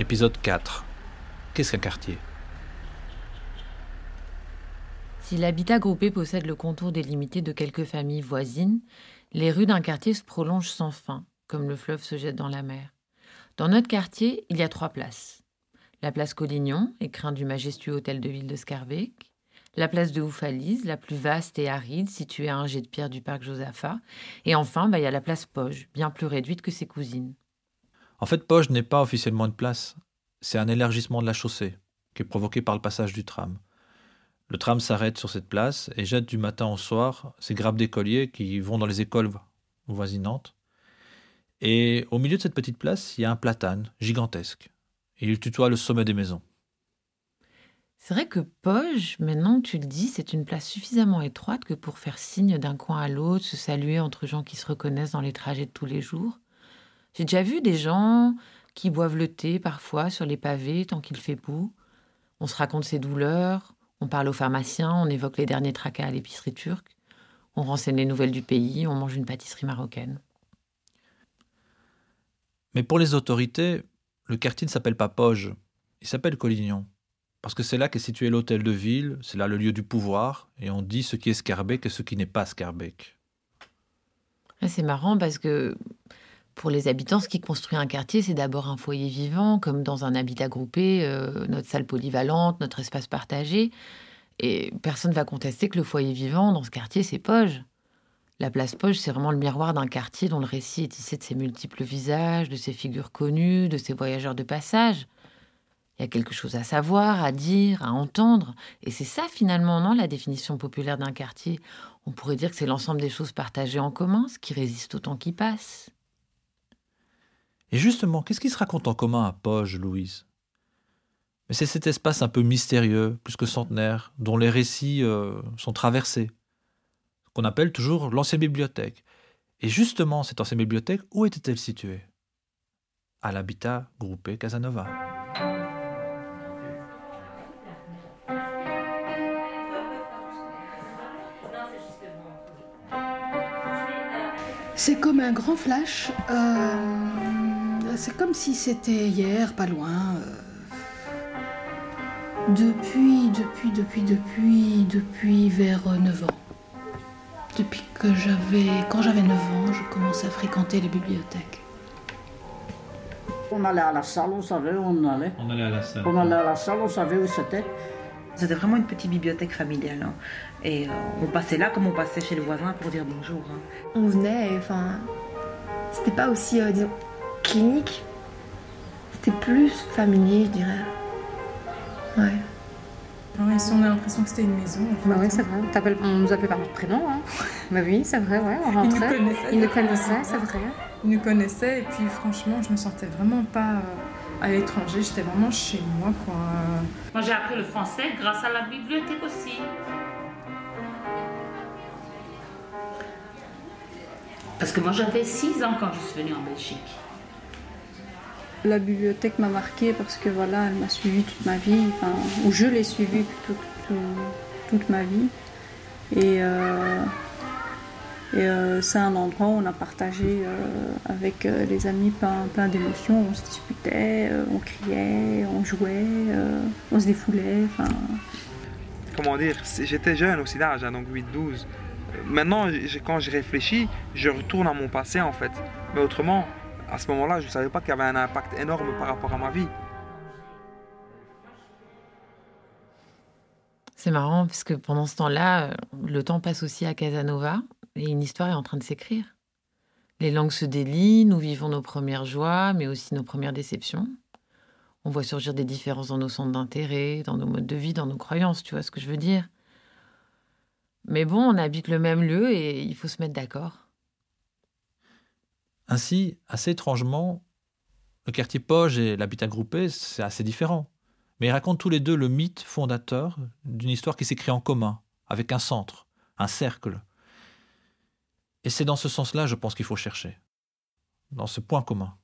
Épisode 4. Qu'est-ce qu'un quartier? Si l'habitat groupé possède le contour délimité de quelques familles voisines, les rues d'un quartier se prolongent sans fin, comme le fleuve se jette dans la mer. Dans notre quartier, il y a trois places. La place Collignon, écrin du majestueux hôtel de ville de Scarbeck. La place de Oufalise, la plus vaste et aride, située à un jet de pierre du parc Josaphat. Et enfin, bah, il y a la place Poge, bien plus réduite que ses cousines. En fait, Poge n'est pas officiellement une place. C'est un élargissement de la chaussée, qui est provoqué par le passage du tram. Le tram s'arrête sur cette place et jette du matin au soir ses grappes d'écoliers qui vont dans les écoles voisinantes. Et au milieu de cette petite place, il y a un platane gigantesque. Il tutoie le sommet des maisons. C'est vrai que Poge, maintenant tu le dis, c'est une place suffisamment étroite que pour faire signe d'un coin à l'autre, se saluer entre gens qui se reconnaissent dans les trajets de tous les jours. J'ai déjà vu des gens qui boivent le thé parfois sur les pavés tant qu'il fait beau. On se raconte ses douleurs, on parle aux pharmaciens, on évoque les derniers tracas à l'épicerie turque, on renseigne les nouvelles du pays, on mange une pâtisserie marocaine. Mais pour les autorités, le quartier ne s'appelle pas Poge, il s'appelle Collignon. Parce que c'est là qu'est situé l'hôtel de ville, c'est là le lieu du pouvoir, et on dit ce qui est Scarbeck et ce qui n'est pas Scarbeck. C'est marrant parce que pour les habitants, ce qui construit un quartier, c'est d'abord un foyer vivant, comme dans un habitat groupé, euh, notre salle polyvalente, notre espace partagé. Et personne ne va contester que le foyer vivant dans ce quartier, c'est Poge. La place Poge, c'est vraiment le miroir d'un quartier dont le récit est tissé de ses multiples visages, de ses figures connues, de ses voyageurs de passage. Il y a quelque chose à savoir, à dire, à entendre. Et c'est ça finalement, non, la définition populaire d'un quartier? On pourrait dire que c'est l'ensemble des choses partagées en commun, ce qui résiste au temps qui passe. Et justement, qu'est-ce qui se raconte en commun à Poge, Louise? Mais c'est cet espace un peu mystérieux, plus que centenaire, dont les récits euh, sont traversés, qu'on appelle toujours l'ancienne bibliothèque. Et justement, cette ancienne bibliothèque, où était-elle située? À l'habitat groupé Casanova. C'est comme un grand flash. Euh, c'est comme si c'était hier, pas loin. euh. Depuis, depuis, depuis, depuis, depuis vers euh, 9 ans. Depuis que j'avais, quand j'avais 9 ans, je commençais à fréquenter les bibliothèques. On allait à la salle, on savait où on allait. On allait à la salle. On allait à la salle, on savait où c'était. C'était vraiment une petite bibliothèque familiale. hein. Et euh, on passait là comme on passait chez le voisin pour dire bonjour. hein. on venait, et, enfin, c'était pas aussi, euh, disons, clinique. C'était plus familier, je dirais. Ouais. Ouais, si on a l'impression que c'était une maison. en Bah oui, c'est vrai. On, nous appelait par notre prénom. Hein. bah oui, c'est vrai, ouais. On Ils nous rentrait. connaissaient. Ils nous connaissaient, c'est vrai. Ils nous connaissaient et puis franchement, je me sentais vraiment pas euh, à l'étranger. J'étais vraiment chez moi, quoi. Moi, j'ai appris le français grâce à la bibliothèque aussi. Parce que moi, j'avais 6 ans quand je suis venue en Belgique. La bibliothèque m'a marquée parce que voilà, elle m'a suivie toute ma vie, ou je l'ai tout- toute ma vie. Et, euh, et euh, c'est un endroit où on a partagé euh, avec les amis plein, plein d'émotions. On se disputait, on criait, on jouait, on se défoulait. Comment dire, j'étais jeune aussi d'âge, hein, donc 8-12. Euh, Maintenant, quand je réfléchis, je retourne à mon passé en fait. Mais autrement, à ce moment-là, je ne savais pas qu'il y avait un impact énorme par rapport à ma vie. C'est marrant parce que pendant ce temps-là, euh, le temps passe aussi à Casanova et une histoire est en train de s'écrire. Les langues se délient, nous vivons nos premières joies, mais aussi nos premières déceptions. On voit surgir des différences dans nos centres d'intérêt, dans nos modes de vie, dans nos croyances, tu vois ce que je veux dire. Mais bon, on habite le même lieu et il faut se mettre d'accord. Ainsi, assez étrangement, le quartier Poge et l'habitat groupé, c'est assez différent. Mais ils racontent tous les deux le mythe fondateur d'une histoire qui s'écrit en commun, avec un centre, un cercle. Et c'est dans ce sens-là, je pense qu'il faut chercher, dans ce point commun.